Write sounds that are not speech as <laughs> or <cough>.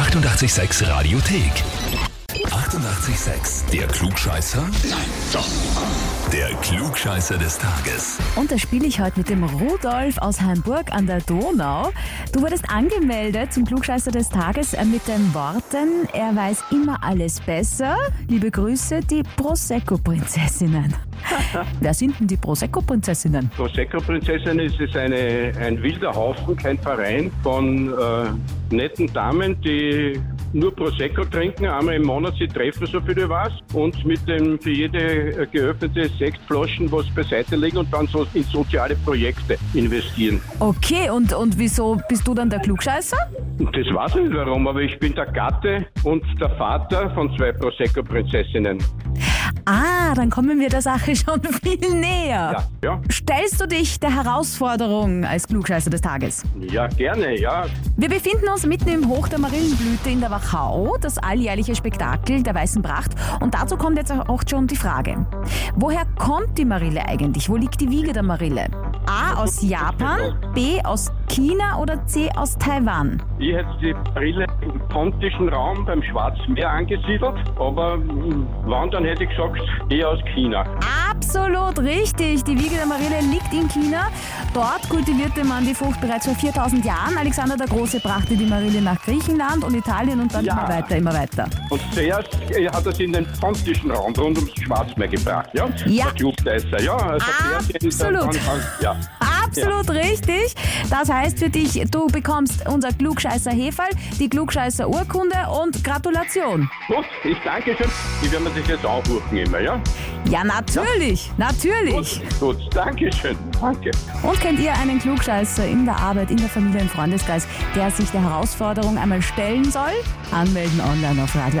886 Radiothek. 88,6. Der Klugscheißer? Nein, doch. Der Klugscheißer des Tages. Und da spiele ich heute mit dem Rudolf aus Hamburg an der Donau. Du wurdest angemeldet zum Klugscheißer des Tages äh, mit den Worten, er weiß immer alles besser. Liebe Grüße, die Prosecco-Prinzessinnen. <laughs> Wer sind denn die Prosecco-Prinzessinnen? Prosecco-Prinzessin ist es eine, ein wilder Haufen, kein Verein von äh, netten Damen, die nur Prosecco trinken, einmal im Monat sie treffen, so viel ich weiß, und mit dem für jede äh, geöffnete Sektflaschen was beiseite legen und dann so in soziale Projekte investieren. Okay, und, und wieso bist du dann der Klugscheißer? Das weiß ich nicht warum, aber ich bin der Gatte und der Vater von zwei Prosecco-Prinzessinnen. Ah, dann kommen wir der Sache <laughs> schon viel näher. Ja, ja. Stellst du dich der Herausforderung als Klugscheißer des Tages? Ja, gerne, ja. Wir befinden uns mitten im Hoch der Marillenblüte in der Wachau, das alljährliche Spektakel der Weißen Pracht. Und dazu kommt jetzt auch schon die Frage. Woher kommt die Marille eigentlich? Wo liegt die Wiege der Marille? A aus Japan, B aus China oder C aus Taiwan? Ich hätte die Brille im pontischen Raum beim Schwarzen Meer angesiedelt, aber mm, wann, dann hätte ich gesagt, eher aus China. Absolut richtig. Die Wiege der Marille liegt in China. Dort kultivierte man die Frucht bereits vor 4000 Jahren. Alexander der Große brachte die Marille nach Griechenland und Italien und dann Ja. immer weiter, immer weiter. Und zuerst äh, hat er sie in den pontischen Raum rund ums Schwarzmeer gebracht, ja? Ja. Klugscheißer, ja. Also den dann- Absolut. dann- ja. <laughs> Absolut richtig. Das heißt für dich, du bekommst unser Klugscheißer Hefall, die Klugscheißer Urkunde und Gratulation. Gut, ich danke schön. Ich werde mir das jetzt aufrufen immer, ja? Ja, natürlich, natürlich. Gut, danke schön. Danke. Und kennt ihr einen Klugscheißer in der Arbeit, in der Familie, im Freundeskreis, der sich der Herausforderung einmal stellen soll? Anmelden online auf radio